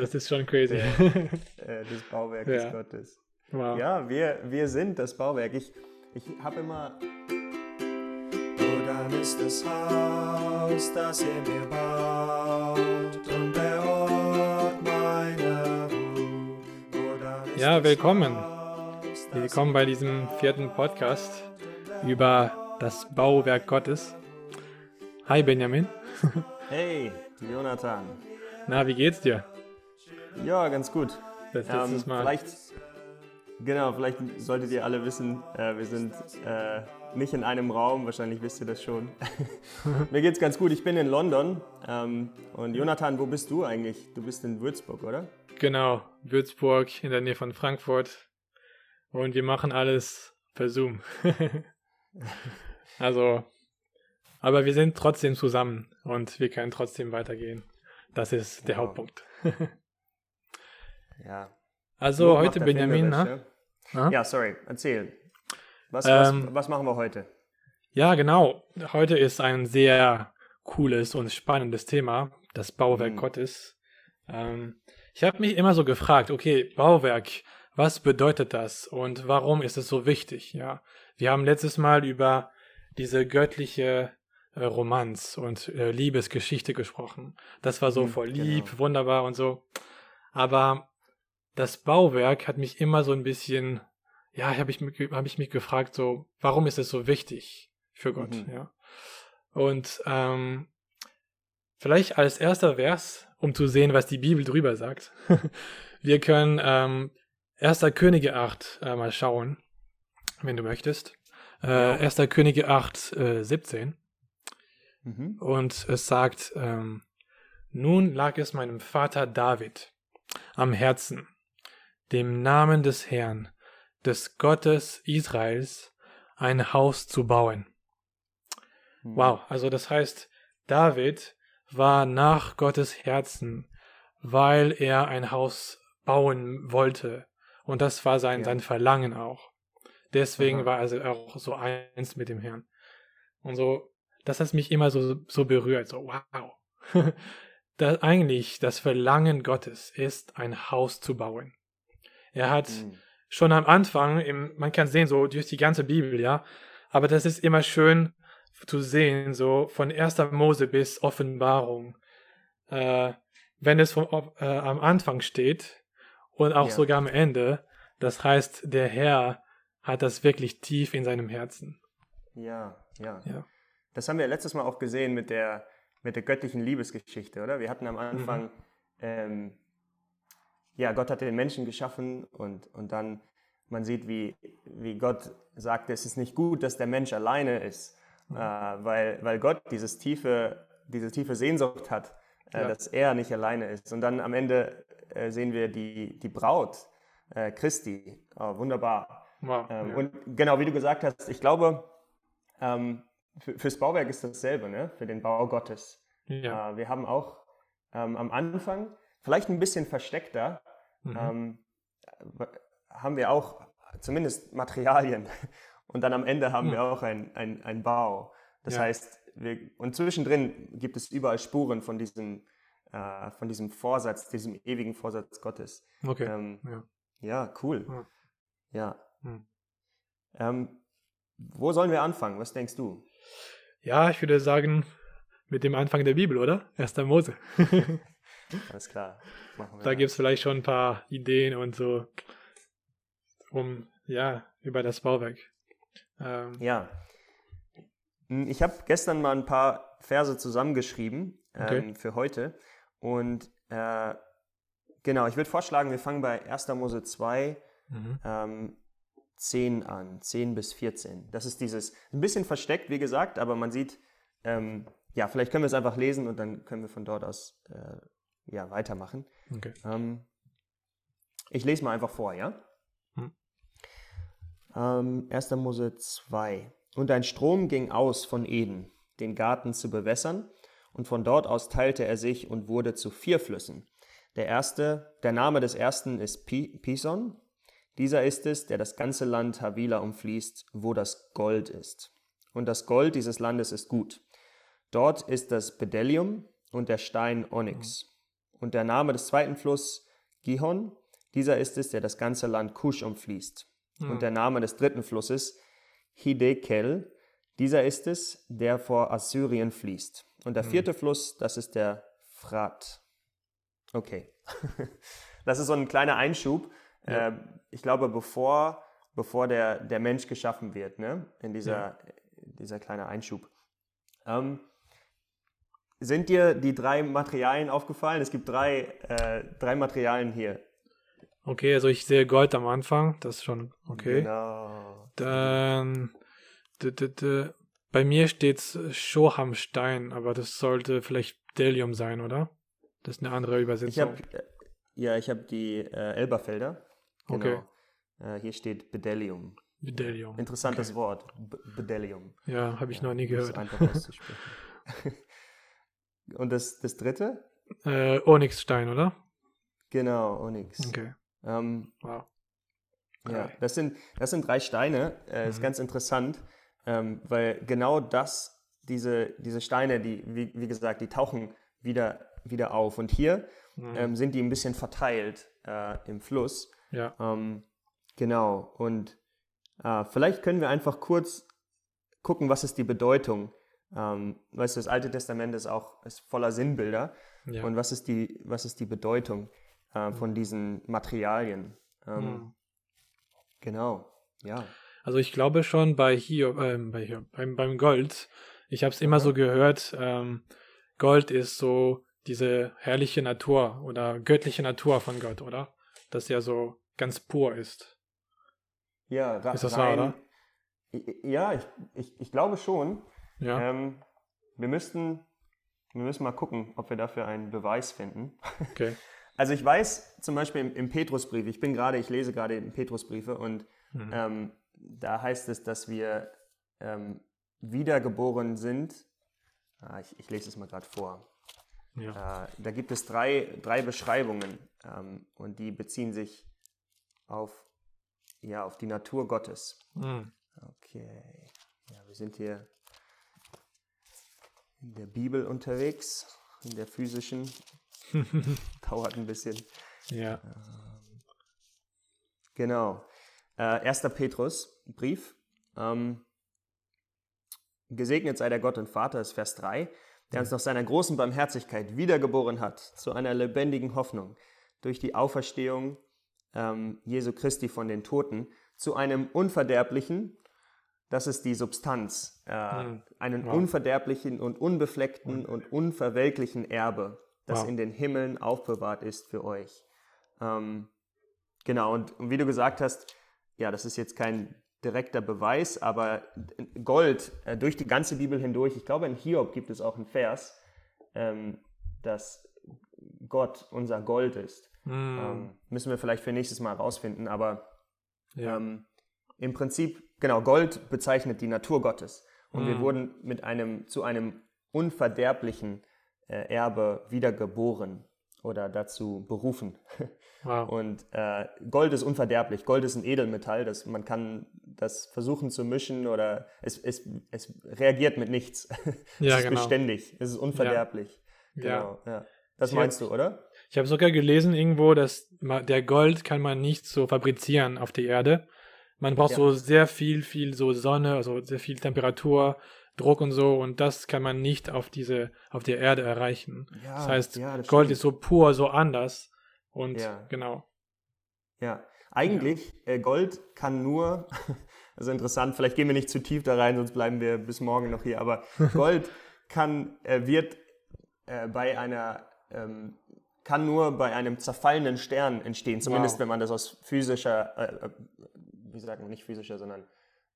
das ist schon crazy. Der, äh, des Bauwerkes Ja. Gottes. Wow. Ja, wir, wir sind das Bauwerk. Ich, ich habe immer. Oh, dann ist das Haus, das ihr mir baut und der Ort meiner Ruhe. Oh, Ja, das willkommen. Haus, das Willkommen bei diesem vierten Podcast über das Bauwerk Gottes. Hi Benjamin. Hey, Jonathan. Na, wie geht's dir? Ja, ganz gut. Das letztes Mal. Vielleicht, genau, vielleicht solltet ihr alle wissen, äh, wir sind äh, nicht in einem Raum, wahrscheinlich wisst ihr das schon. Mir geht's ganz gut, ich bin in London. Ähm, und Jonathan, wo bist du eigentlich? Du bist in Würzburg, oder? Genau, Würzburg in der Nähe von Frankfurt. Und wir machen alles per Zoom. also, aber wir sind trotzdem zusammen und wir können trotzdem weitergehen. Das ist der Wow. Hauptpunkt. Ja. Also Not heute Benjamin, ne? ja? Ja, sorry, erzähl. Was, Ähm, was, was machen wir heute? Ja, genau. Heute ist ein sehr cooles und spannendes Thema, das Bauwerk Mhm. Gottes. Ähm, ich habe mich immer so gefragt, okay, Bauwerk, was bedeutet das und warum ist es so wichtig? Ja, wir haben letztes Mal über diese göttliche äh, Romanz und äh, Liebesgeschichte gesprochen. Das war so Mhm, voll lieb, genau. wunderbar und so. Aber das Bauwerk hat mich immer so ein bisschen, ja, habe ich, mich- hab ich mich gefragt, so, warum ist es so wichtig für Gott, Mhm. ja? Und ähm, vielleicht als erster Vers, um zu sehen, was die Bibel drüber sagt. Wir können ähm, 1. Könige 8 äh, mal schauen, wenn du möchtest. Äh, 1. Könige 8, äh, 17. Mhm. Und es sagt, ähm, nun lag es meinem Vater David am Herzen, dem Namen des Herrn, des Gottes Israels, ein Haus zu bauen. Mhm. Wow, also das heißt, David war nach Gottes Herzen, weil er ein Haus bauen wollte. Und das war sein, Ja. sein Verlangen auch. Deswegen Aha. war er auch so eins mit dem Herrn. Und so, das hat mich immer so, so berührt. So, wow. das, eigentlich, das Verlangen Gottes ist, ein Haus zu bauen. Er hat Mhm. schon am Anfang, im, man kann sehen, so durch die ganze Bibel, ja, aber das ist immer schön zu sehen, so von 1. Mose bis Offenbarung, äh, wenn es vom, äh, am Anfang steht und auch Ja. sogar am Ende, das heißt, der Herr hat das wirklich tief in seinem Herzen. Ja, ja, Ja. Das haben wir letztes Mal auch gesehen mit der, mit der göttlichen Liebesgeschichte, oder? Wir hatten am Anfang, Mhm. ähm, ja, Gott hat den Menschen geschaffen und, und dann, man sieht, wie, wie Gott sagt, es ist nicht gut, dass der Mensch alleine ist, Mhm. äh, weil, weil Gott dieses tiefe, diese tiefe Sehnsucht hat, äh, Ja. dass er nicht alleine ist. Und dann am Ende äh, sehen wir die, die Braut, äh, Christi. Oh, wunderbar. Wow. Ähm, ja. Und genau, wie du gesagt hast, ich glaube, ähm, für, fürs Bauwerk ist dasselbe, ne? für den Bau Gottes. ja. Äh, wir haben auch ähm, am Anfang, vielleicht ein bisschen versteckter, Mhm. ähm, haben wir auch zumindest Materialien. Und dann am Ende haben Hm. wir auch ein, ein, Bau. Das Ja. heißt, wir, und zwischendrin gibt es überall Spuren von diesem, äh, von diesem Vorsatz, diesem ewigen Vorsatz Gottes. okay. Ähm, ja. ja, cool. Ja. Ja. Hm. Ähm, wo sollen wir anfangen? Was denkst du? ja, ich würde sagen, mit dem Anfang der Bibel, oder? 1. Mose. Alles klar. Machen wir Da gibt es vielleicht schon ein paar Ideen und so, um, ja, über das Bauwerk. Ähm, Ja. Hm, Ich habe gestern mal ein paar Verse zusammengeschrieben Okay. ähm, für heute. Und äh, genau, ich würde vorschlagen, wir fangen bei 1. Mose 2, mhm. ähm, 10 an, 10 bis 14. Das ist dieses, ein bisschen versteckt, wie gesagt, aber man sieht, ähm, ja, vielleicht können wir es einfach lesen und dann können wir von dort aus äh, ja, weitermachen. Okay. Ähm, ich lese mal einfach vor, ja? Hm. Ähm, 1. Mose 2. Und ein Strom ging aus von Eden, den Garten zu bewässern, und von dort aus teilte er sich und wurde zu vier Flüssen. Der erste, der Name des ersten ist Pi Pison. Dieser ist es, der das ganze Land Havila umfließt, wo das Gold ist. Und das Gold dieses Landes ist gut. Dort ist das Bedellium und der Stein Onyx. Und der Name des zweiten Flusses Gihon, dieser ist es, der das ganze Land Kusch umfließt. Hm. Und der Name des dritten Flusses Hidekel, dieser ist es, der vor Assyrien fließt. Und der vierte Fluss, das ist der Frat. Okay. Das ist so ein kleiner Einschub. Ja. Äh, ich glaube, bevor, bevor der, der Mensch geschaffen wird, ne? in dieser, dieser kleine Einschub. Ähm, sind dir die drei Materialien aufgefallen? Es gibt drei, äh, drei Materialien hier. Okay, also ich sehe Gold am Anfang, das ist schon okay. Genau. Dann d -d -d bei mir steht Shohamstein, aber das sollte vielleicht Delium sein, oder? Das ist eine andere Ich Übersetzung. habe ja, ich habe die äh, Elberfelder. Okay. Äh, hier steht Bedellium. Delium. Interessantes Wort. B Bedellium. Ja, habe ich noch nie Nicht so gehört. einfach auszusprechen. Und das, das dritte? Äh, Onyxstein, oder? Genau, Onyx. Okay. Ähm, Wow. Ja, Okay. das sind, das sind drei Steine. Äh, Ist Mhm. ganz interessant, ähm, weil genau das, diese, diese Steine, die, wie, wie gesagt, die tauchen wieder, wieder auf. Und hier Mhm. ähm, sind die ein bisschen verteilt äh, im Fluss. ja. Ähm, genau. Und äh, vielleicht können wir einfach kurz gucken, was ist die Bedeutung. Ähm, weißt du, das Alte Testament ist auch ist voller Sinnbilder. ja. Und was ist die, was ist die Bedeutung äh, von diesen Materialien? Ähm, Mhm. Genau, ja. Also ich glaube schon bei Hiob, ähm, bei Hiob beim, beim Gold, ich habe es immer so gehört, ähm, Gold ist so diese herrliche Natur oder göttliche Natur von Gott, oder? Dass er so ganz pur ist. Ja, ra- Ist das wahr, oder? Ja, ich, ich, ich glaube schon. Ja. Ähm, wir müssten, wir müssen mal gucken, ob wir dafür einen Beweis finden. Okay. Also ich weiß zum Beispiel im, im Petrusbrief, ich bin gerade, ich lese gerade Petrusbriefe und Mhm. ähm, da heißt es, dass wir ähm, wiedergeboren sind. Ah, ich, ich lese es mal gerade vor. Ja. Äh, da gibt es drei, drei Beschreibungen ähm, und die beziehen sich auf, ja, auf die Natur Gottes. Mhm. Okay, ja, wir sind hier in der Bibel unterwegs, in der physischen. Dauert ein bisschen. Ja. Genau. Äh, 1. Petrus, Brief. Ähm, Gesegnet sei der Gott und Vater, ist Vers 3, der uns nach seiner großen Barmherzigkeit wiedergeboren hat zu einer lebendigen Hoffnung durch die Auferstehung ähm, Jesu Christi von den Toten zu einem unverderblichen, das ist die Substanz, äh, Mhm. einen Wow. unverderblichen und unbefleckten und unverwelklichen Erbe, das Wow. in den Himmeln aufbewahrt ist für euch. Ähm, genau, und, und wie du gesagt hast, ja, das ist jetzt kein direkter Beweis, aber Gold äh, durch die ganze Bibel hindurch, ich glaube in Hiob gibt es auch einen Vers, ähm, dass Gott unser Gold ist. Mhm. Ähm, müssen wir vielleicht für nächstes Mal rausfinden, aber ja. ähm, im Prinzip, genau, Gold bezeichnet die Natur Gottes. Und wir Mhm. wurden mit einem, zu einem unverderblichen äh, Erbe wiedergeboren oder dazu berufen. wow. Und äh, Gold ist unverderblich. Gold ist ein Edelmetall, das, man kann das versuchen zu mischen oder es, es, es reagiert mit nichts. Ja, es ist genau. beständig, es ist unverderblich. Ja. Genau, ja. Das Ich meinst hab- du, oder? Ich habe sogar gelesen irgendwo, dass der Gold kann man nicht so fabrizieren auf der Erde. Man braucht Ja. so sehr viel, viel so Sonne, also sehr viel Temperatur, Druck und so und das kann man nicht auf diese, auf der Erde erreichen. Ja, das heißt, ja, das Gold stimmt. ist so pur, so anders und Ja. genau. Ja, eigentlich, Äh, Gold kann nur, also interessant, vielleicht gehen wir nicht zu tief da rein, sonst bleiben wir bis morgen noch hier, aber Gold kann, äh, wird äh, bei einer, ähm, kann nur bei einem zerfallenen Stern entstehen, zumindest Wow. wenn man das aus physischer, äh, äh, wie sagt man, nicht physischer, sondern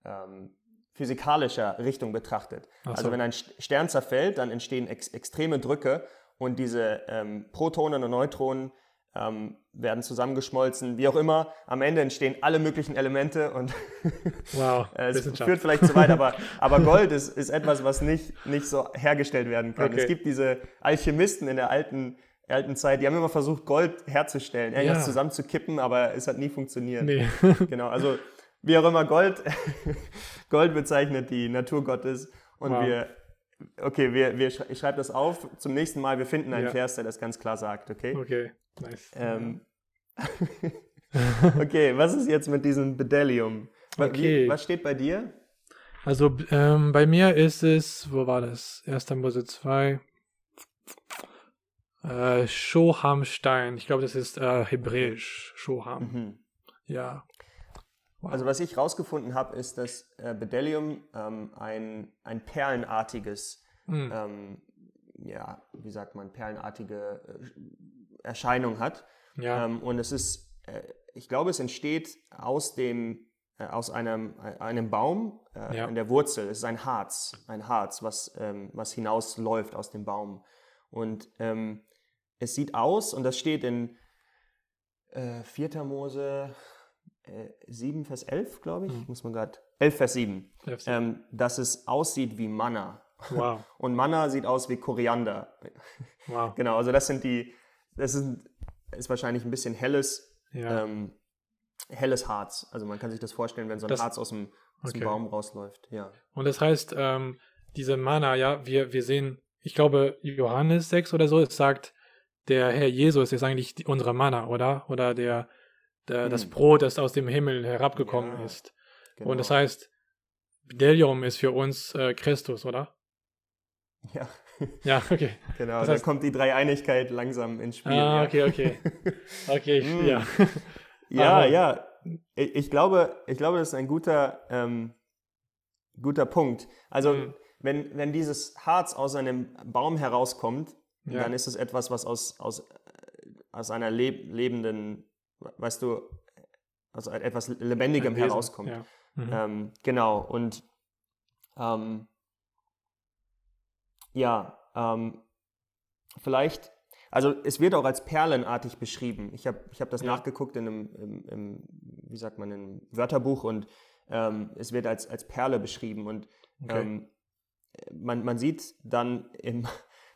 ähm, physikalischer Richtung betrachtet. Ach so. Also wenn ein St- Stern zerfällt, dann entstehen ex extreme Drücke und diese ähm, Protonen und Neutronen ähm, werden zusammengeschmolzen, wie auch immer. Am Ende entstehen alle möglichen Elemente und Wow, äh, es führt vielleicht zu weit, aber, aber Gold ist, ist etwas, was nicht, nicht so hergestellt werden kann. Okay. Es gibt diese Alchemisten in der alten, alten Zeit, die haben immer versucht, Gold herzustellen, irgendwas Ja. zusammenzukippen, aber es hat nie funktioniert. Nee. Genau, also wie auch immer, Gold, Gold bezeichnet die Natur Gottes und Wow. wir Okay, wir, wir, ich schreibe das auf. Zum nächsten Mal, wir finden einen Ja. Vers, der das ganz klar sagt, okay? Okay, nice. Ähm, okay, was ist jetzt mit diesem Bedellium? Okay. Wie, was steht bei dir? Also ähm, bei mir ist es, wo war das? 1. Mose 2. Äh, Shohamstein. Ich glaube, das ist äh, hebräisch. Shoham. Mhm. Ja. Also was ich rausgefunden habe, ist, dass äh, Bedellium ähm, ein, ein perlenartiges, Hm. ähm, ja, wie sagt man, perlenartige äh, Erscheinung hat. Ja. Ähm, und es ist, äh, ich glaube, es entsteht aus dem, äh, aus einem, einem Baum äh, Ja. in der Wurzel. Es ist ein Harz, ein Harz, was, ähm, was hinausläuft aus dem Baum. Und ähm, es sieht aus, und das steht in äh, 4. Mose äh, 7, Vers 11, glaube ich, Mhm. muss man gerade, 11, Vers 7, FC. ähm, dass es aussieht wie Manna. wow. Und Manna sieht aus wie Koriander. Wow. Genau, also das sind die, das ist, ist wahrscheinlich ein bisschen helles, Ja. ähm, helles Harz. Also man kann sich das vorstellen, wenn so ein Das- Harz aus dem, aus dem Okay. Baum rausläuft. Ja. Und das heißt, ähm, diese Mana, ja, wir, wir sehen, ich glaube, Johannes 6 oder so, es sagt, der Herr Jesus ist eigentlich die, unsere Mana, oder? Oder der, der das Hm. Brot, das aus dem Himmel herabgekommen Ja, ist. Genau. Und das heißt, Bdellium ist für uns äh, Christus, oder? ja, Ja, okay. genau. Das da heißt- kommt die Dreieinigkeit langsam ins Spiel. Ah, ja. okay, okay. Okay, ich, Hm. ja. Ja, Aha. ja. Ich, ich, glaube, ich glaube, das ist ein guter, ähm, guter Punkt. Also, Hm. wenn, wenn dieses Harz aus einem Baum herauskommt, Ja. dann ist es etwas, was aus, aus, äh, aus einer leb lebenden, weißt du, aus etwas Lebendigem herauskommt. Ja. Mhm. Ähm, genau, und ähm, ja, ähm, vielleicht, also es wird auch als perlenartig beschrieben. Ich habe ich hab das Ja. nachgeguckt in einem, im, im, wie sagt man, in einem Wörterbuch und ähm, es wird als, als Perle beschrieben und Okay. ähm, man, man sieht dann im,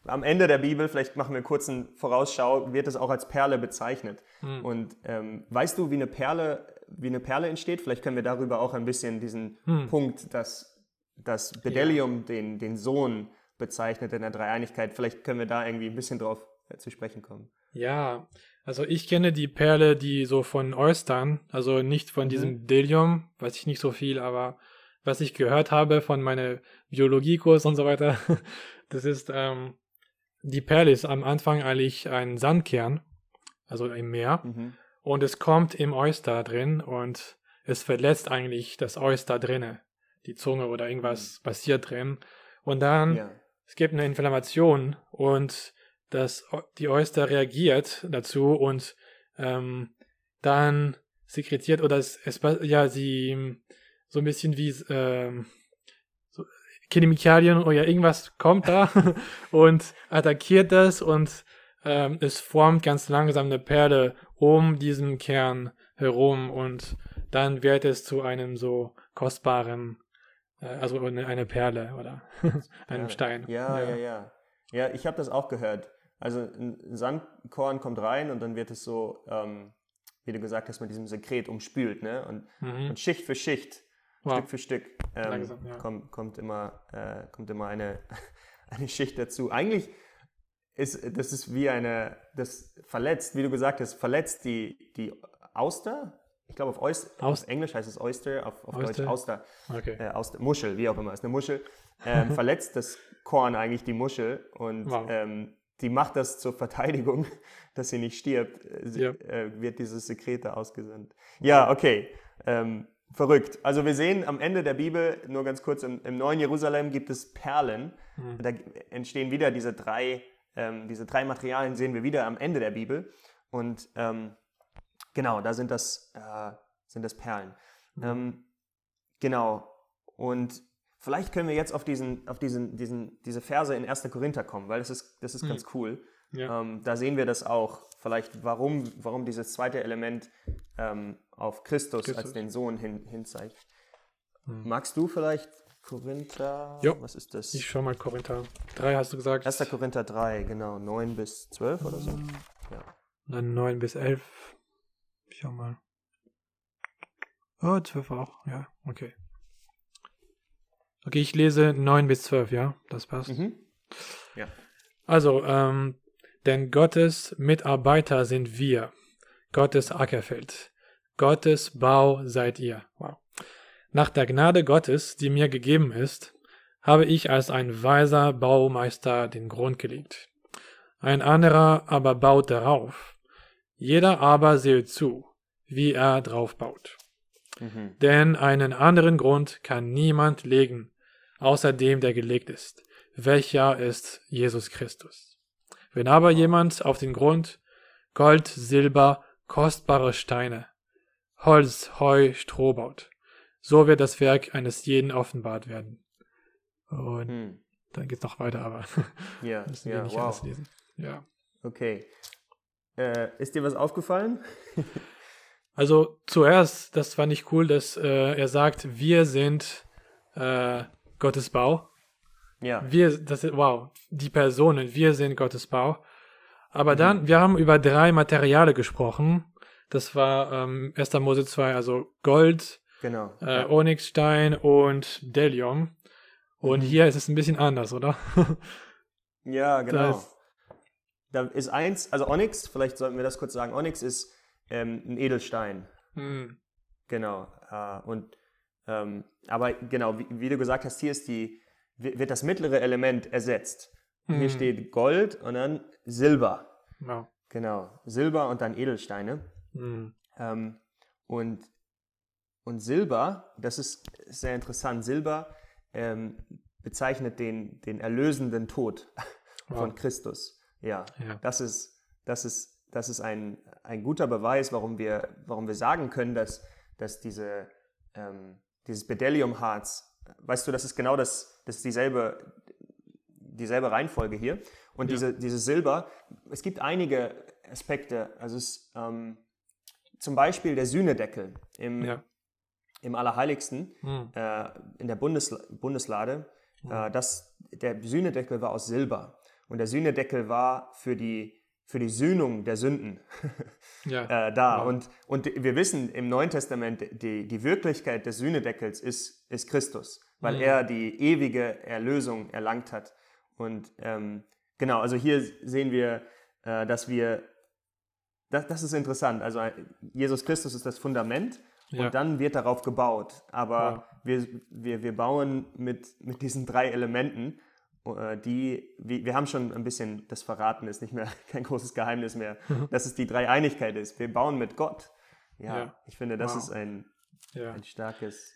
am Ende der Bibel, vielleicht machen wir kurz einen Vorausschau, wird es auch als Perle bezeichnet. Hm. Und ähm, weißt du, wie eine Perle, wie eine Perle entsteht? Vielleicht können wir darüber auch ein bisschen diesen Hm. Punkt, dass das Bedellium den, den Sohn bezeichnet in der Dreieinigkeit. Vielleicht können wir da irgendwie ein bisschen drauf äh, zu sprechen kommen. Ja, also ich kenne die Perle, die so von Oystern, also nicht von Mhm. diesem Delium, weiß ich nicht so viel, aber was ich gehört habe von meinem Biologiekurs und so weiter, das ist, ähm, die Perle ist am Anfang eigentlich ein Sandkern, also im Meer, Mhm. und es kommt im Oyster drin und es verletzt eigentlich das Oyster drinne, die Zunge oder irgendwas passiert drin. Und dann Ja. es gibt eine Inflammation und das, die Oyster reagiert dazu und ähm, dann sekretiert oder es, es ja sie so ein bisschen wie ähm, Chemikalien oder irgendwas kommt da und attackiert das und ähm, es formt ganz langsam eine Perle um diesen Kern herum und dann wird es zu einem so kostbaren äh, also eine, eine Perle oder einem Ja. Stein. Ja, ja, ja. Ja, ich habe das auch gehört. Also ein Sandkorn kommt rein und dann wird es so, ähm, wie du gesagt hast, mit diesem Sekret umspült, ne? Und, Mhm. und Schicht für Schicht, Wow. Stück für Stück ähm, Langsam, ja. kommt, kommt immer, äh, kommt immer eine, eine Schicht dazu. Eigentlich ist das ist wie eine, das verletzt, wie du gesagt hast, verletzt die, die Auster. Ich glaube, auf, Oyster, Aus- auf Englisch heißt es Oyster, auf, auf Deutsch Oyster. Auster Okay. äh, aus der Muschel, wie auch immer, ist eine Muschel, ähm, verletzt das Korn eigentlich die Muschel und Wow. ähm, die macht das zur Verteidigung, dass sie nicht stirbt, äh, sie, Ja. äh, wird dieses Sekret da ausgesandt. Ja, okay, ähm, verrückt. Also wir sehen am Ende der Bibel, nur ganz kurz, im, im Neuen Jerusalem gibt es Perlen, Mhm. da entstehen wieder diese drei, ähm, diese drei Materialien sehen wir wieder am Ende der Bibel und ähm, genau, da sind das, äh, sind das Perlen. Mhm. Ähm, genau. Und vielleicht können wir jetzt auf, diesen, auf diesen, diesen, diese Verse in 1. Korinther kommen, weil das ist, das ist Mhm. ganz cool. Ja. Ähm, da sehen wir das auch, vielleicht warum, warum dieses zweite Element ähm, auf Christus, als Christus. den Sohn hin, hin zeigt. Mhm. Magst du vielleicht Korinther? Jo. Was ist das? Ich schau mal Kommentar. Drei hast du gesagt. 1. Korinther 3, genau, 9 bis 12 oder so. Mhm. Ja. Dann 9 bis 11. Schau mal. Oh, 12 auch. Ja, okay. Okay, ich lese 9 bis 12, ja, das passt. Mhm. Also, ähm, denn Gottes Mitarbeiter sind wir, Gottes Ackerfeld, Gottes Bau seid ihr. Wow. Nach der Gnade Gottes, die mir gegeben ist, habe ich als ein weiser Baumeister den Grund gelegt. Ein anderer aber baut darauf. Jeder aber sehe zu, wie er drauf baut. Mhm. Denn einen anderen Grund kann niemand legen, außer dem, der gelegt ist, welcher ist Jesus Christus. Wenn aber jemand auf den Grund Gold, Silber, kostbare Steine, Holz, Heu, Stroh baut, so wird das Werk eines jeden offenbart werden. Und Hm. dann geht's noch weiter, aber Ja, müssen wir ja, nicht alles wow. lesen. Ja. Okay. Äh, ist dir was aufgefallen? Also zuerst, das fand ich cool, dass äh, er sagt, wir sind äh, Gottes Bau. Ja. Wir, das ist, wow, die Personen, wir sind Gottes Bau. Aber Mhm. dann, wir haben über drei Materiale gesprochen. Das war ähm, 1. Mose 2, also Gold, Genau. äh, Onyxstein und Delium. Und Mhm. hier ist es ein bisschen anders, oder? Ja, genau. Das- Da ist eins, also Onyx, vielleicht sollten wir das kurz sagen. Onyx ist ähm, ein Edelstein. Hm, Genau. Äh, und ähm, aber genau, wie, wie du gesagt hast, hier ist die, wird das mittlere Element ersetzt. Hier Mhm. steht Gold und dann Silber. wow. Genau. Silber und dann Edelsteine. Hm, Ähm, und, und Silber, das ist sehr interessant. Silber ähm, bezeichnet den, den erlösenden Tod von Wow. Christus. Ja, Ja. das ist, das ist, das ist ein, ein guter Beweis, warum wir, warum wir sagen können, dass, dass diese, ähm, dieses Bedelliumharz, weißt du, das ist genau das, das ist dieselbe, dieselbe Reihenfolge hier. Und Ja. diese, diese Silber, es gibt einige Aspekte, also es, ähm, zum Beispiel der Sühnedeckel im, Ja. im Allerheiligsten, Hm, äh, in der Bundes Bundeslade, äh, das, der Sühnedeckel war aus Silber. Und der Sühnedeckel war für die, für die Sühnung der Sünden ja. äh, da. Wow. Und, und wir wissen im Neuen Testament, die, die Wirklichkeit des Sühnedeckels ist, ist Christus, weil Mhm. er die ewige Erlösung erlangt hat. Und ähm, genau, also hier sehen wir, äh, dass wir, das, das ist interessant, also äh, Jesus Christus ist das Fundament Ja. und dann wird darauf gebaut. Aber Wow. wir, wir, wir bauen mit, mit diesen drei Elementen, äh, die, wir, haben schon ein bisschen das verraten, ist nicht mehr kein großes Geheimnis mehr, dass es die Dreieinigkeit ist. Wir bauen mit Gott. Ja, Ja. ich finde, das Wow. ist ein, ja. ein starkes.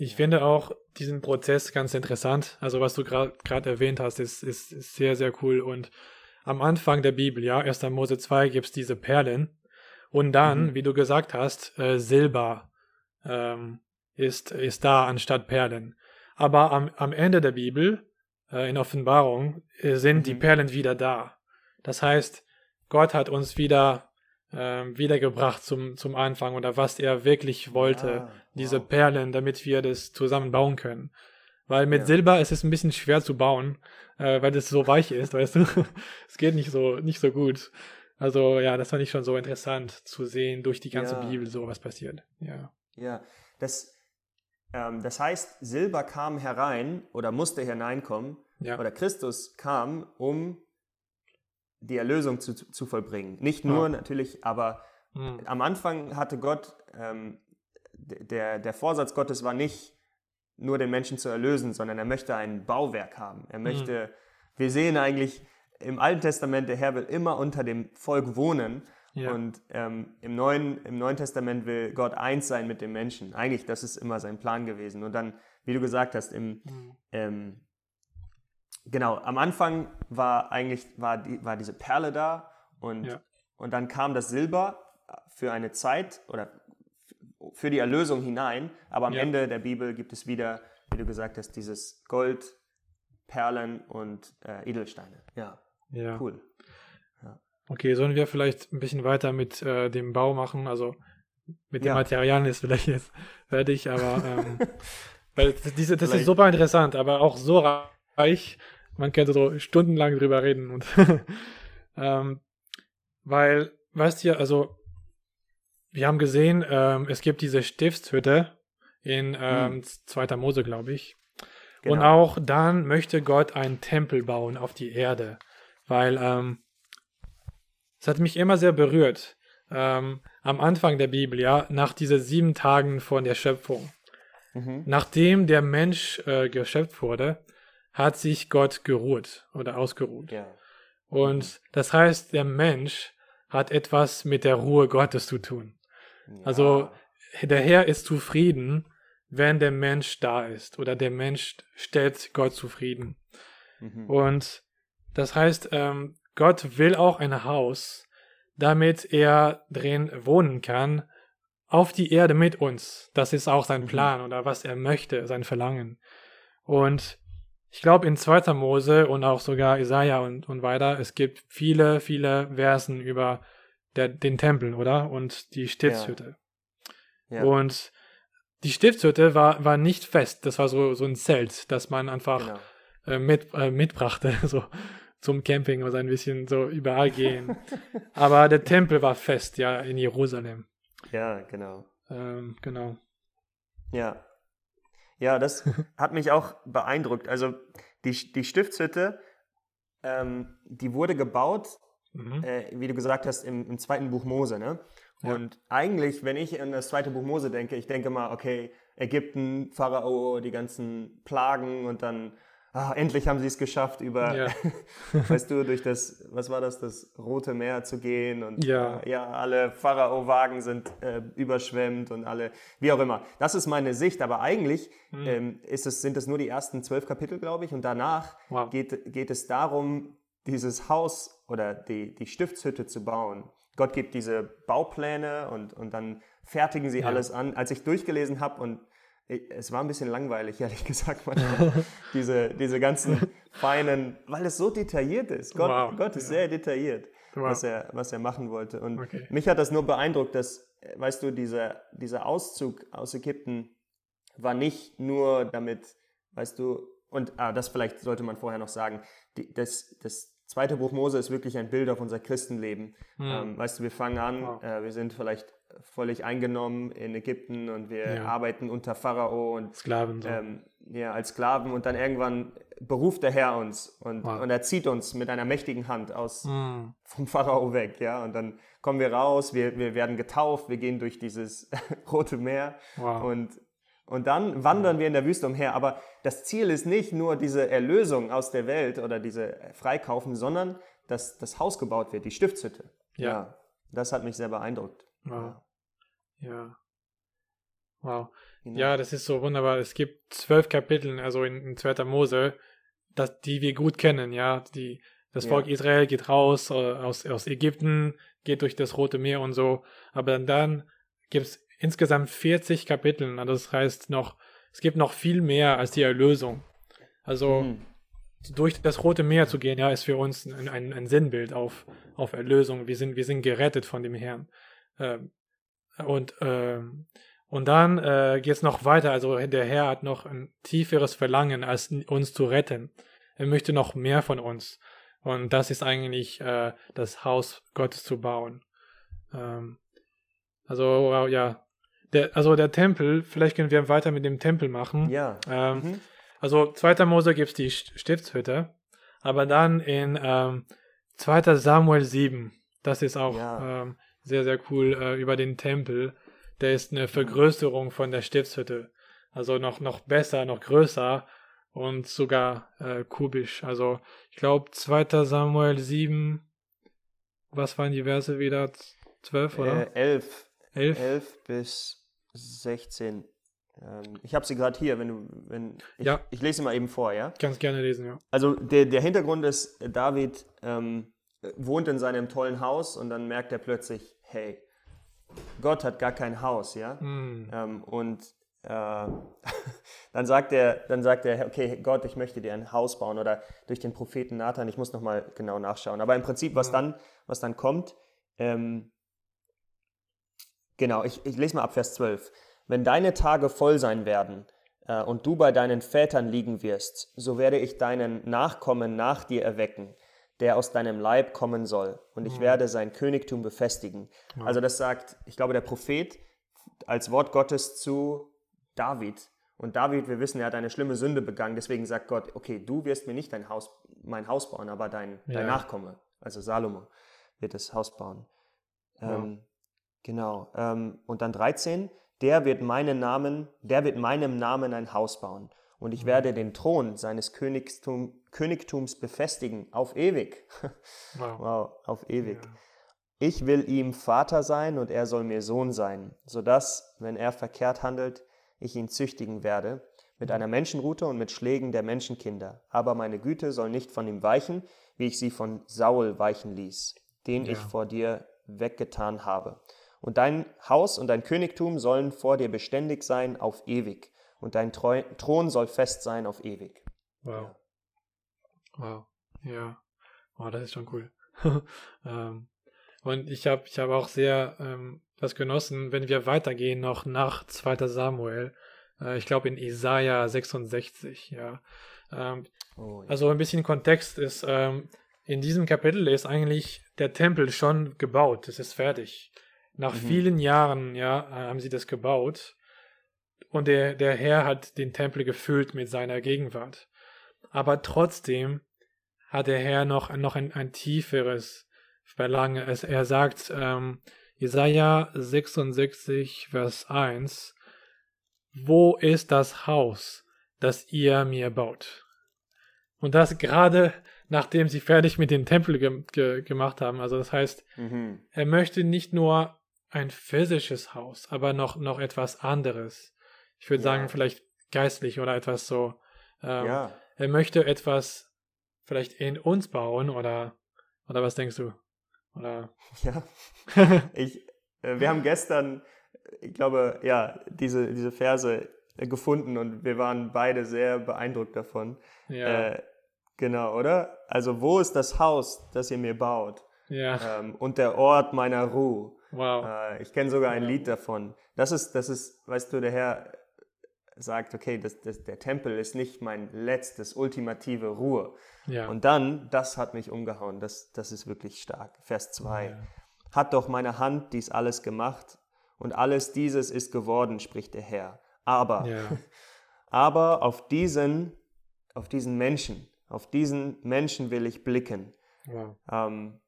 Ich finde auch diesen Prozess ganz interessant. Also was du gerade erwähnt hast, ist, ist, ist sehr, sehr cool. Und am Anfang der Bibel, ja, 1. Mose 2, gibt es diese Perlen. Und dann, Mhm. wie du gesagt hast, äh, Silber ähm, ist, ist da anstatt Perlen. Aber am, am Ende der Bibel, äh, in Offenbarung, äh, sind die Mhm. Perlen wieder da. Das heißt, Gott hat uns wieder wiedergebracht zum, zum Anfang oder was er wirklich wollte Ah, diese wow. Perlen, damit wir das zusammen bauen können. Weil mit Ja. Silber ist es ein bisschen schwer zu bauen, äh, weil es so weich ist, weißt du? es geht nicht so, nicht so gut. Also ja, das fand ich schon so interessant zu sehen durch die ganze Ja. Bibel so was passiert. Ja. Ja, das, ähm, das heißt, Silber kam herein oder musste hineinkommen, Ja. oder Christus kam, um die Erlösung zu, zu vollbringen. Nicht nur Ja. natürlich, aber Hm. am Anfang hatte Gott, ähm, der, der Vorsatz Gottes war nicht nur den Menschen zu erlösen, sondern er möchte ein Bauwerk haben. Er möchte, wir sehen eigentlich im Alten Testament, der Herr will immer unter dem Volk wohnen. Ja. Und ähm, im, Neuen, im Neuen Testament will Gott eins sein mit dem Menschen. Eigentlich, das ist immer sein Plan gewesen. Und dann, wie du gesagt hast, im, Hm. ähm, genau, am Anfang war eigentlich war, die, war diese Perle da und, Ja. und dann kam das Silber für eine Zeit oder für die Erlösung hinein, aber am Ja. Ende der Bibel gibt es wieder, wie du gesagt hast, dieses Gold, Perlen und äh, Edelsteine. Ja, ja. cool. Okay, sollen wir vielleicht ein bisschen weiter mit äh, dem Bau machen? Also mit den Ja. Materialien ist vielleicht jetzt fertig, aber ähm, weil das, diese, das ist super interessant, aber auch so reich, man könnte so stundenlang drüber reden und ähm, weil, weißt du, also wir haben gesehen, ähm, es gibt diese Stiftshütte in ähm, 2. Mose, glaube ich. Und Genau. auch dann möchte Gott einen Tempel bauen auf die Erde, weil ähm, es hat mich immer sehr berührt. Ähm, am Anfang der Bibel, ja, nach diesen sieben Tagen von der Schöpfung, Mhm. nachdem der Mensch äh, geschöpft wurde, hat sich Gott geruht oder ausgeruht. Ja. Und das heißt, der Mensch hat etwas mit der Ruhe Gottes zu tun. Also der Herr ist zufrieden, wenn der Mensch da ist oder der Mensch stellt Gott zufrieden. Mhm. Und das heißt, ähm, Gott will auch ein Haus, damit er drin wohnen kann, auf die Erde mit uns. Das ist auch sein Mhm. Plan oder was er möchte, sein Verlangen. Und ich glaube, in 2. Mose und auch sogar Isaiah und, und weiter, es gibt viele, viele Versen über der, den Tempel, oder? Und die Stiftshütte. ja. Und die Stiftshütte war, war nicht fest. Das war so, so ein Zelt, das man einfach genau. äh, mit, äh, mitbrachte, so zum Camping oder so ein bisschen so überall gehen. Aber der Tempel war fest, ja, in Jerusalem. ja, genau. Ähm, genau. Ja. Ja, das hat mich auch beeindruckt. Also die, die Stiftshütte, ähm, die wurde gebaut, Mhm. äh, wie du gesagt hast, im, im zweiten Buch Mose. Ne? Ja. Und eigentlich, wenn ich an das zweite Buch Mose denke, ich denke mal, okay, Ägypten, Pharao, die ganzen Plagen und dann, ah, endlich haben sie es geschafft, über, Ja. weißt du, durch das, was war das, das Rote Meer zu gehen und Ja. äh, ja, alle Pharao-Wagen sind äh, überschwemmt und alle, wie auch immer. Das ist meine Sicht, aber eigentlich Hm. ähm, ist es, sind es nur die ersten zwölf Kapitel, glaube ich, und danach Wow. geht, geht es darum, dieses Haus oder die, die Stiftshütte zu bauen. Gott gibt diese Baupläne und, und dann fertigen sie Ja. alles an. Als ich durchgelesen habe und es war ein bisschen langweilig, ehrlich gesagt, diese, diese ganzen feinen, weil es so detailliert ist. Gott, Wow, Gott ist ja. sehr detailliert, Wow. was, er, was er machen wollte. Und Okay. mich hat das nur beeindruckt, dass, äh, weißt du, dieser, dieser Auszug aus Ägypten war nicht nur damit, weißt du, und ah, das vielleicht sollte man vorher noch sagen, die, das, das zweite Buch Mose ist wirklich ein Bild auf unser Christenleben. Ähm, weißt du, wir fangen an. Wow. äh, wir sind vielleicht völlig eingenommen in Ägypten und wir Ja. arbeiten unter Pharao und Sklaven so. ähm, ja, als Sklaven und dann irgendwann beruft der Herr uns und, Wow. und er zieht uns mit einer mächtigen Hand aus, Mm, vom Pharao weg, ja, und dann kommen wir raus, wir, wir werden getauft, wir gehen durch dieses Rote Meer wow. und, und dann wandern wir in der Wüste umher. Aber das Ziel ist nicht nur diese Erlösung aus der Welt oder diese Freikaufen, sondern dass das Haus gebaut wird, die Stiftshütte. Ja. das hat mich sehr beeindruckt. Wow. Ja. Wow. Genau. Ja, das ist so wunderbar. Es gibt zwölf Kapitel, also in, in 2. Mose, das, die wir gut kennen, ja. Die, das Ja. Volk Israel geht raus äh, aus, aus Ägypten, geht durch das Rote Meer und so. Aber dann gibt es insgesamt 40 Kapitel. Also das heißt noch, es gibt noch viel mehr als die Erlösung. Also Mhm. durch das Rote Meer zu gehen, ja, ist für uns ein, ein, ein Sinnbild auf, auf Erlösung. Wir sind, wir sind gerettet von dem Herrn. Ähm, und, ähm, und dann äh, geht es noch weiter. Also der Herr hat noch ein tieferes Verlangen, als uns zu retten. Er möchte noch mehr von uns. Und das ist eigentlich äh, das Haus Gottes zu bauen. Ähm, also, ja. Der, also der Tempel, vielleicht können wir weiter mit dem Tempel machen. Ja. Ähm, Mhm. also 2. Mose gibt es die St- Stiftshütte, aber dann in ähm, 2. Samuel 7, das ist auch Ja. ähm, sehr, sehr cool äh, über den Tempel. Der ist eine Vergrößerung von der Stiftshütte. Also noch, noch besser, noch größer und sogar äh, kubisch. Also ich glaube 2. Samuel 7, was waren die Verse wieder? 12 oder? Äh, elf, 11? 11 bis 16. Ähm, ich habe sie gerade hier, wenn du, wenn ich, Ja. ich lese sie mal eben vor, ja? Ganz gerne lesen, ja. Also der, der Hintergrund ist, David ähm, wohnt in seinem tollen Haus und dann merkt er plötzlich, hey, Gott hat gar kein Haus, ja? Hm. Ähm, und äh, dann sagt er, dann sagt er, okay, Gott, ich möchte dir ein Haus bauen oder durch den Propheten Nathan, ich muss noch mal genau nachschauen. Aber im Prinzip, was dann, was dann kommt, ähm, genau, ich, ich lese mal ab Vers 12. Wenn deine Tage voll sein werden äh, und du bei deinen Vätern liegen wirst, so werde ich deinen Nachkommen nach dir erwecken, der aus deinem Leib kommen soll, und ich werde sein Königtum befestigen. Also das sagt, ich glaube, der Prophet als Wort Gottes zu David. Und David, wir wissen, er hat eine schlimme Sünde begangen, deswegen sagt Gott, okay, du wirst mir nicht dein Haus, mein Haus bauen, aber dein, Ja. dein Nachkomme, also Salomo, wird das Haus bauen. Ja. Ähm, genau. Ähm, und dann 13, der wird meinen Namen, der wird meinem Namen ein Haus bauen. Und ich werde den Thron seines Königstum, Königtums befestigen auf ewig. Wow. wow, auf ewig. Ja. Ich will ihm Vater sein und er soll mir Sohn sein, sodass, wenn er verkehrt handelt, ich ihn züchtigen werde, mit einer Menschenrute und mit Schlägen der Menschenkinder. Aber meine Güte soll nicht von ihm weichen, wie ich sie von Saul weichen ließ, den ich Ja. vor dir weggetan habe. Und dein Haus und dein Königtum sollen vor dir beständig sein auf ewig, und dein Thron soll fest sein auf ewig. Wow. Wow. Ja. Wow, das ist schon cool. ähm, und ich habe ich hab auch sehr ähm, das genossen, wenn wir weitergehen, noch nach 2. Samuel. Äh, ich glaube in Isaiah 66, ja. Ähm, Oh, ja. also ein bisschen Kontext ist, ähm, in diesem Kapitel ist eigentlich der Tempel schon gebaut. Es ist fertig. Nach Mhm. vielen Jahren, ja, äh, haben sie das gebaut. Und der, der Herr hat den Tempel gefüllt mit seiner Gegenwart. Aber trotzdem hat der Herr noch, noch ein, ein tieferes Verlangen. Es, er sagt, ähm, Jesaja 66, Vers 1, Wo ist das Haus, das ihr mir baut? Und das gerade nachdem sie fertig mit dem Tempel ge ge gemacht haben. Also das heißt, mhm. er möchte nicht nur ein physisches Haus, aber noch, noch etwas anderes. Ich würde Ja. sagen, vielleicht geistlich oder etwas so. Ähm, ja. Er möchte etwas vielleicht in uns bauen oder, oder was denkst du? Oder, Ja. Ich, äh, wir haben gestern, ich glaube, ja, diese, diese Verse äh, gefunden und wir waren beide sehr beeindruckt davon. ja, Äh, genau, oder? Also, wo ist das Haus, das ihr mir baut? ja, Ähm, und der Ort meiner Ruhe. wow, Äh, ich kenne sogar ein Lied davon. Das ist, das ist, weißt du, der Herr sagt, okay, das, das, der Tempel ist nicht mein letztes, ultimative Ruhe. ja, Und dann, das hat mich umgehauen. Das, das ist wirklich stark. Vers 2. Ja. Hat doch meine Hand dies alles gemacht und alles dieses ist geworden, spricht der Herr. Aber, ja, aber auf diesen, auf diesen Menschen, auf diesen Menschen will ich blicken. Ähm,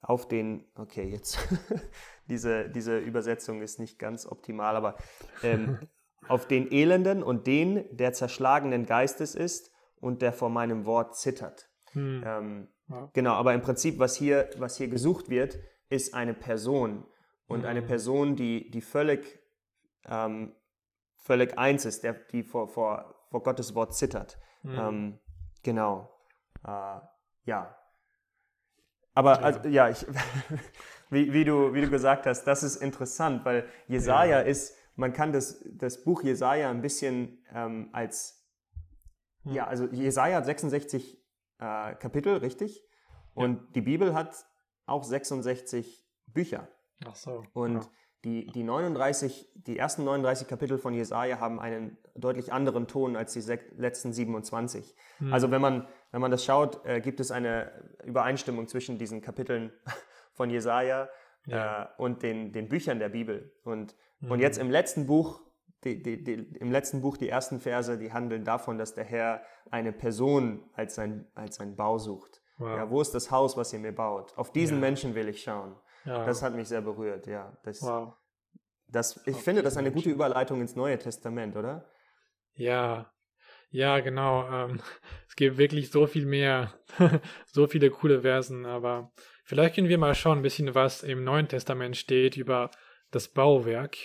auf den, okay, jetzt, diese, diese Übersetzung ist nicht ganz optimal, aber ähm, auf den Elenden und den, der zerschlagenen Geistes ist und der vor meinem Wort zittert. hm, Ähm, Ja. Genau, aber im Prinzip, was hier, was hier gesucht wird, ist eine Person. Und eine Mhm. Person, die, die völlig, ähm, völlig eins ist, der, die vor, vor, vor Gottes Wort zittert. hm, Ähm, genau. Äh, ja. Aber also, ja, ich, wie, wie, du, wie du gesagt hast, das ist interessant, weil Jesaja ist, man kann das, das Buch Jesaja ein bisschen ähm, als, Hm. ja, also Jesaja hat 66 äh, Kapitel, richtig? Und die Bibel hat auch 66 Bücher. ach so, Und ja. die, die 39, die ersten 39 Kapitel von Jesaja haben einen deutlich anderen Ton als die letzten 27. Hm. Also wenn man, wenn man das schaut, äh, gibt es eine Übereinstimmung zwischen diesen Kapiteln von Jesaja Ja. äh, und den, den Büchern der Bibel. Und, Mhm. und jetzt im letzten Buch, die, die, die, im letzten Buch, die ersten Verse, die handeln davon, dass der Herr eine Person als sein, als sein Bau sucht. Wow. Ja, wo ist das Haus, was ihr mir baut? Auf diesen Ja. Menschen will ich schauen. ja. Das hat mich sehr berührt, ja. Das, wow. das, ich Auf finde, das ist eine gute. Überleitung ins Neue Testament, oder? Ja, ja, genau. Ähm, es gibt wirklich so viel mehr, so viele coole Versen, aber vielleicht können wir mal schauen, ein bisschen, was im Neuen Testament steht über das Bauwerk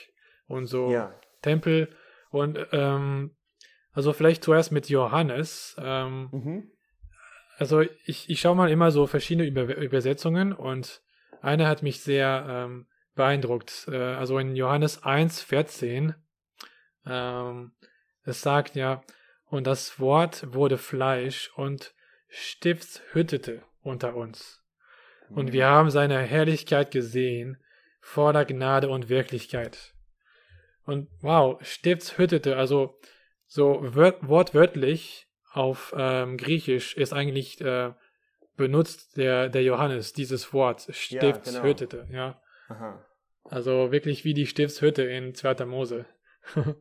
und so Ja. Tempel. Und ähm, also vielleicht zuerst mit Johannes. Ähm, Mhm. also ich, ich schaue mal immer so verschiedene Über Übersetzungen und eine hat mich sehr ähm, beeindruckt. Äh, also in Johannes 1, 14, ähm, es sagt ja, und das Wort wurde Fleisch und stiftshüttete unter uns. Und wir haben seine Herrlichkeit gesehen, voller Gnade und Wirklichkeit. Und wow, stiftshüttete, also so wör wortwörtlich auf ähm, Griechisch ist eigentlich äh, benutzt der, der Johannes dieses Wort, stiftshüttete, ja. Aha. Also wirklich wie die Stiftshütte in 2. Mose.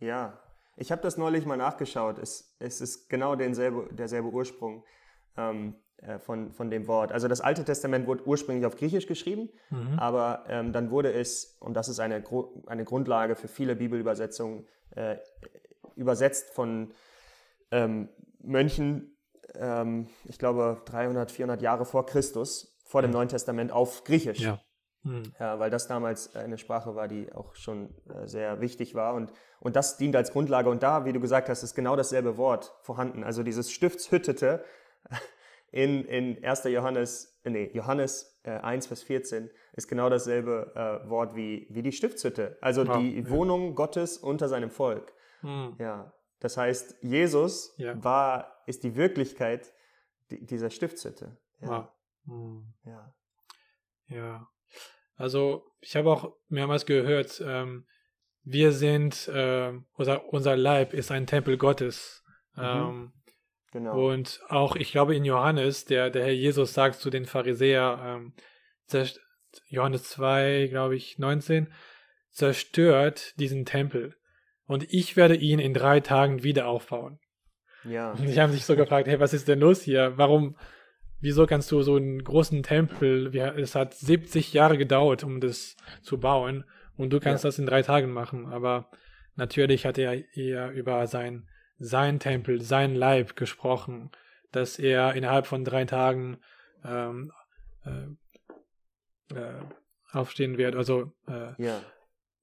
Ja, ich habe das neulich mal nachgeschaut. Es, es ist genau denselbe, derselbe Ursprung ähm, äh, von, von dem Wort. Also das Alte Testament wurde ursprünglich auf Griechisch geschrieben, Mhm. aber ähm, dann wurde es, und das ist eine, Gru- eine Grundlage für viele Bibelübersetzungen, äh, übersetzt von ähm, Mönchen, ähm, ich glaube 300, 400 Jahre vor Christus, vor dem Neuen Testament auf Griechisch. Ja. Mhm. Ja, weil das damals eine Sprache war, die auch schon äh, sehr wichtig war. Und, und das dient als Grundlage. Und da, wie du gesagt hast, ist genau dasselbe Wort vorhanden. Also dieses Stiftshüttete in, in 1. Johannes, äh, nee, Johannes äh, 1, Vers 14 ist genau dasselbe äh, Wort wie, wie die Stiftshütte. Also Ah, die ja. Wohnung Gottes unter seinem Volk. Mhm. Ja, das heißt, Jesus Ja. war, ist die Wirklichkeit di- dieser Stiftshütte. Ja. Mhm. ja. Ja. Also ich habe auch mehrmals gehört, ähm, wir sind, ähm, unser, unser Leib ist ein Tempel Gottes. Mhm. Ähm, genau. Und auch, ich glaube, in Johannes, der, der Herr Jesus sagt zu den Pharisäer, ähm, zerst- Johannes 2, glaube ich, 19, zerstört diesen Tempel. Und ich werde ihn in drei Tagen wieder aufbauen. ja. Und die haben sich so gefragt, hey, was ist denn los hier? Warum, wieso kannst du so einen großen Tempel, wie, es hat 70 Jahre gedauert, um das zu bauen, und du kannst Ja. das in drei Tagen machen. Aber natürlich hat er eher über sein, sein Tempel, sein Leib gesprochen, dass er innerhalb von drei Tagen ähm, äh, äh, aufstehen wird. Also äh, Ja.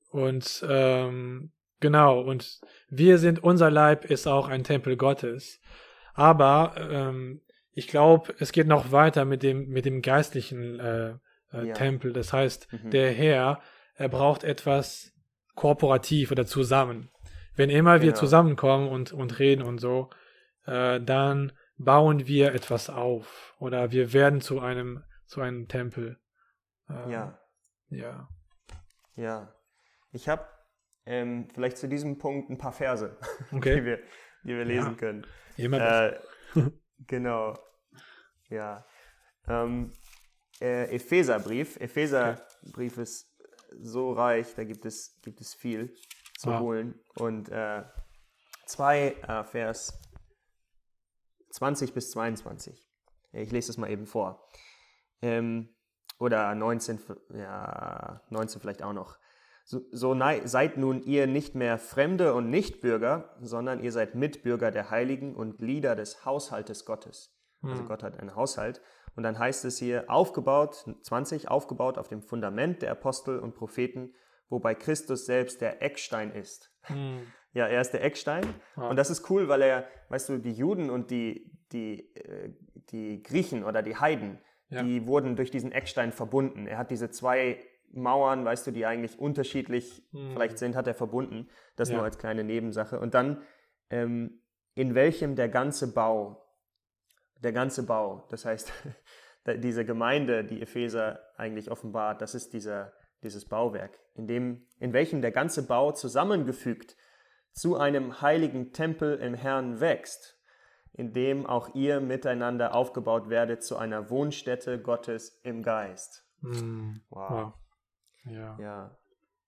und ähm, genau, und wir sind, unser Leib ist auch ein Tempel Gottes. Aber ähm, ich glaube, es geht noch weiter mit dem, mit dem geistlichen äh, äh, Ja. Tempel. Das heißt, Mhm. der Herr, er braucht etwas kooperativ oder zusammen. Wenn immer wir Genau. zusammenkommen und, und reden und so, äh, dann bauen wir etwas auf oder wir werden zu einem, zu einem Tempel. Ähm, Ja. Ja. Ja, ich habe ähm, vielleicht zu diesem Punkt ein paar Verse, Okay. die wir, die wir lesen Ja. können. Immer. Äh, genau. Ja. Ähm, äh, Epheserbrief. Epheserbrief ist so reich, da gibt es, gibt es viel zu Wow. holen. Und äh, zwei äh, Vers 20 bis 22. Ich lese es mal eben vor. Ähm, oder 19, f- ja, 19 vielleicht auch noch. So, so seid nun ihr nicht mehr Fremde und Nichtbürger, sondern ihr seid Mitbürger der Heiligen und Glieder des Haushaltes Gottes. Also Hm. Gott hat einen Haushalt. Und dann heißt es hier, aufgebaut, 20, aufgebaut auf dem Fundament der Apostel und Propheten, wobei Christus selbst der Eckstein ist. Hm. Ja, er ist der Eckstein. Ja. Und das ist cool, weil er, weißt du, die Juden und die, die, äh, die Griechen oder die Heiden, Ja. die wurden durch diesen Eckstein verbunden. Er hat diese zwei Mauern, weißt du, die eigentlich unterschiedlich Hm. vielleicht sind, hat er verbunden. Das Ja. nur als kleine Nebensache. Und dann, ähm, in welchem der ganze Bau, der ganze Bau, das heißt, diese Gemeinde, die Epheser eigentlich offenbart, das ist dieser, dieses Bauwerk, in, dem, in welchem der ganze Bau zusammengefügt zu einem heiligen Tempel im Herrn wächst, in dem auch ihr miteinander aufgebaut werdet zu einer Wohnstätte Gottes im Geist. Hm. Wow. Wow. Ja. Ja.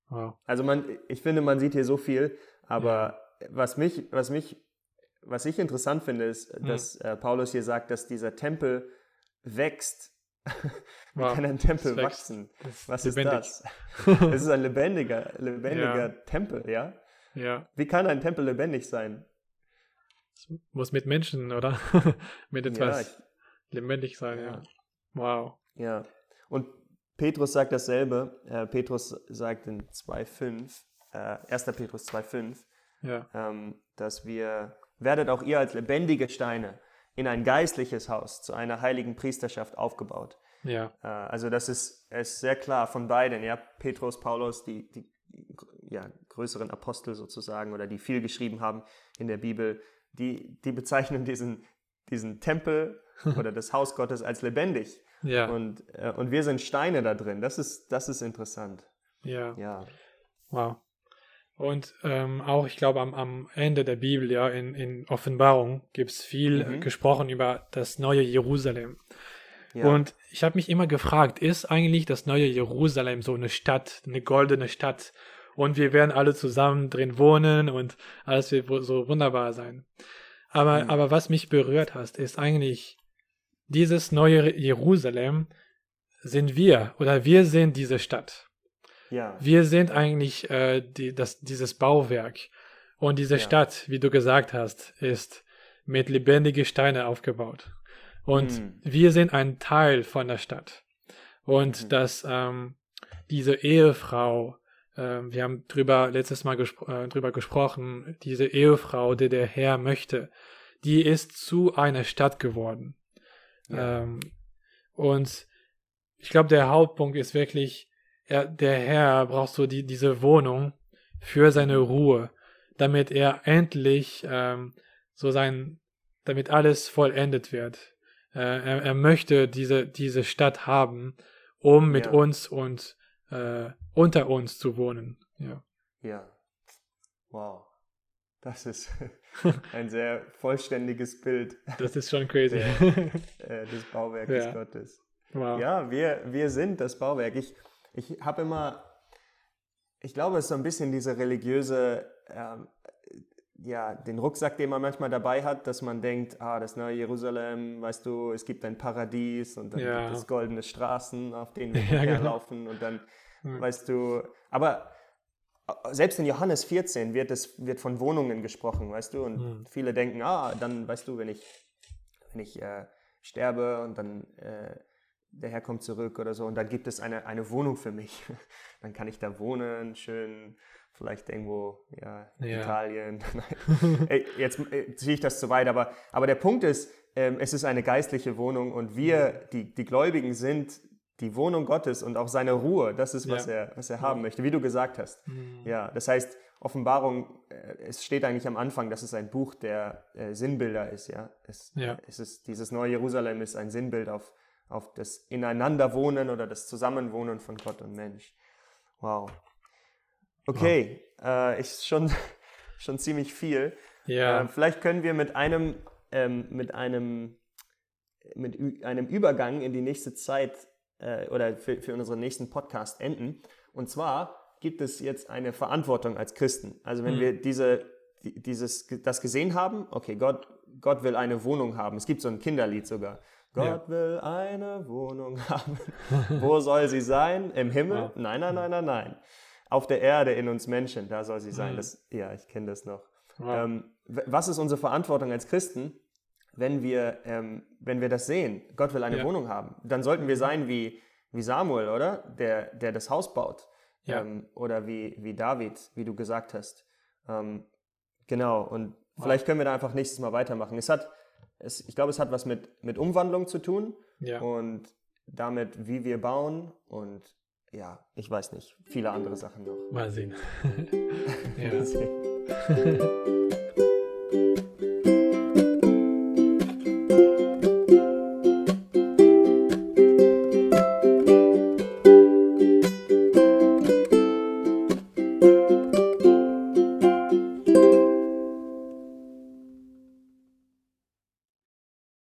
Wow. Also man, ich finde, man sieht hier so viel, aber was mich, was mich, was ich interessant finde, ist, Hm. dass äh, Paulus hier sagt, dass dieser Tempel wächst. Wie Wow. kann ein Tempel wächst. wachsen? Das Was lebendig. ist das? Es ist ein lebendiger, lebendiger Ja. Tempel, ja? Ja. Wie kann ein Tempel lebendig sein? Es muss mit Menschen, oder? mit etwas ich- lebendig sein, ja. Ja. Wow. Ja. Und Petrus sagt dasselbe. Äh, Petrus sagt in 2,5, äh, 1. Petrus 2,5, Ja. ähm, dass wir, werdet auch ihr als lebendige Steine in ein geistliches Haus zu einer heiligen Priesterschaft aufgebaut. Ja. Äh, also das ist, ist sehr klar von beiden, ja, Petrus, Paulus, die, die ja, größeren Apostel sozusagen oder die viel geschrieben haben in der Bibel, die, die bezeichnen diesen, diesen Tempel oder das Haus Gottes als lebendig. Ja. Und, äh, und wir sind Steine da drin. Das ist, das ist interessant. ja. Ja. Wow. Und ähm, auch, ich glaube, am, am Ende der Bibel, ja, in, in Offenbarung gibt es viel Mhm. äh, gesprochen über das neue Jerusalem. ja. Und ich habe mich immer gefragt, ist eigentlich das neue Jerusalem so eine Stadt, eine goldene Stadt? und wir werden alle zusammen drin wohnen und alles wird so wunderbar sein. Aber, Mhm. aber was mich berührt hat, ist eigentlich dieses neue Jerusalem sind wir oder wir sind diese Stadt. Ja. Wir sind eigentlich äh, die, das, dieses Bauwerk. Und diese Ja. Stadt, wie du gesagt hast, ist mit lebendigen Steinen aufgebaut. Und Hm. wir sind ein Teil von der Stadt. Und Mhm. dass ähm, diese Ehefrau, ähm, wir haben drüber letztes Mal gespro äh, drüber gesprochen, diese Ehefrau, die der Herr möchte, die ist zu einer Stadt geworden. Ja. Ähm, und ich glaube, der Hauptpunkt ist wirklich, er, der Herr braucht so die, diese Wohnung für seine Ruhe, damit er endlich ähm, so sein, damit alles vollendet wird. Äh, er, er möchte diese, diese Stadt haben, um mit Ja. uns und äh, unter uns zu wohnen. Ja. Ja. Wow. Das ist ein sehr vollständiges Bild Das ist schon crazy. äh, des Bauwerkes Ja. Gottes. wow. Ja, wir, wir sind das Bauwerk. Ich, ich habe immer, ich glaube, es ist so ein bisschen diese religiöse, ähm, ja, den Rucksack, den man manchmal dabei hat, dass man denkt, ah, das neue Jerusalem, weißt du, es gibt ein Paradies und dann Ja. gibt es goldene Straßen, auf denen wir Ja, genau. herlaufen und dann, Hm. weißt du, aber äh, selbst in Johannes 14 wird es wird von Wohnungen gesprochen, weißt du, und Hm. viele denken, ah, dann, weißt du, wenn ich, wenn ich äh, sterbe und dann äh, der Herr kommt zurück oder so und dann gibt es eine, eine Wohnung für mich. Dann kann ich da wohnen, schön, vielleicht irgendwo, ja, Ja. Italien. Ey, Jetzt äh, ziehe ich das zu weit, aber, aber der Punkt ist, ähm, es ist eine geistliche Wohnung und wir, die, die Gläubigen, sind die Wohnung Gottes und auch seine Ruhe. Das ist, was, Ja. er, was er haben möchte, wie du gesagt hast. Hm. Ja, das heißt, Offenbarung, äh, es steht eigentlich am Anfang, dass es ein Buch der äh, Sinnbilder ist, ja. Es, Ja. es ist, dieses neue Jerusalem ist ein Sinnbild auf, auf das Ineinanderwohnen oder das Zusammenwohnen von Gott und Mensch. Wow. Okay, äh, ist schon, schon ziemlich viel. Ja. Äh, vielleicht können wir mit einem, ähm, mit einem, mit einem Übergang in die nächste Zeit äh, oder für, für unseren nächsten Podcast enden. Und zwar gibt es jetzt eine Verantwortung als Christen. Also wenn Mhm. wir diese, die- dieses, das gesehen haben, okay, Gott, Gott will eine Wohnung haben. Es gibt so ein Kinderlied sogar. Gott Ja. will eine Wohnung haben. Wo soll sie sein? Im Himmel? Ja. Nein, nein, nein, nein, nein. Auf der Erde in uns Menschen, da soll sie sein. Mhm. Das, ja, ich kenne das noch. Wow. Ähm, was ist unsere Verantwortung als Christen, wenn wir, ähm, wenn wir das sehen? Gott will eine Ja. Wohnung haben. Dann sollten wir sein wie, wie Samuel, oder? Der, der das Haus baut. Ja. Ähm, oder wie, wie David, wie du gesagt hast. Ähm, genau. Und vielleicht können wir da einfach nächstes Mal weitermachen. Es hat, es, ich glaube, es hat was mit, mit Umwandlung zu tun ja. und damit, wie wir bauen und ja, ich weiß nicht, viele andere Sachen noch. Mal sehen. ja. Deswegen-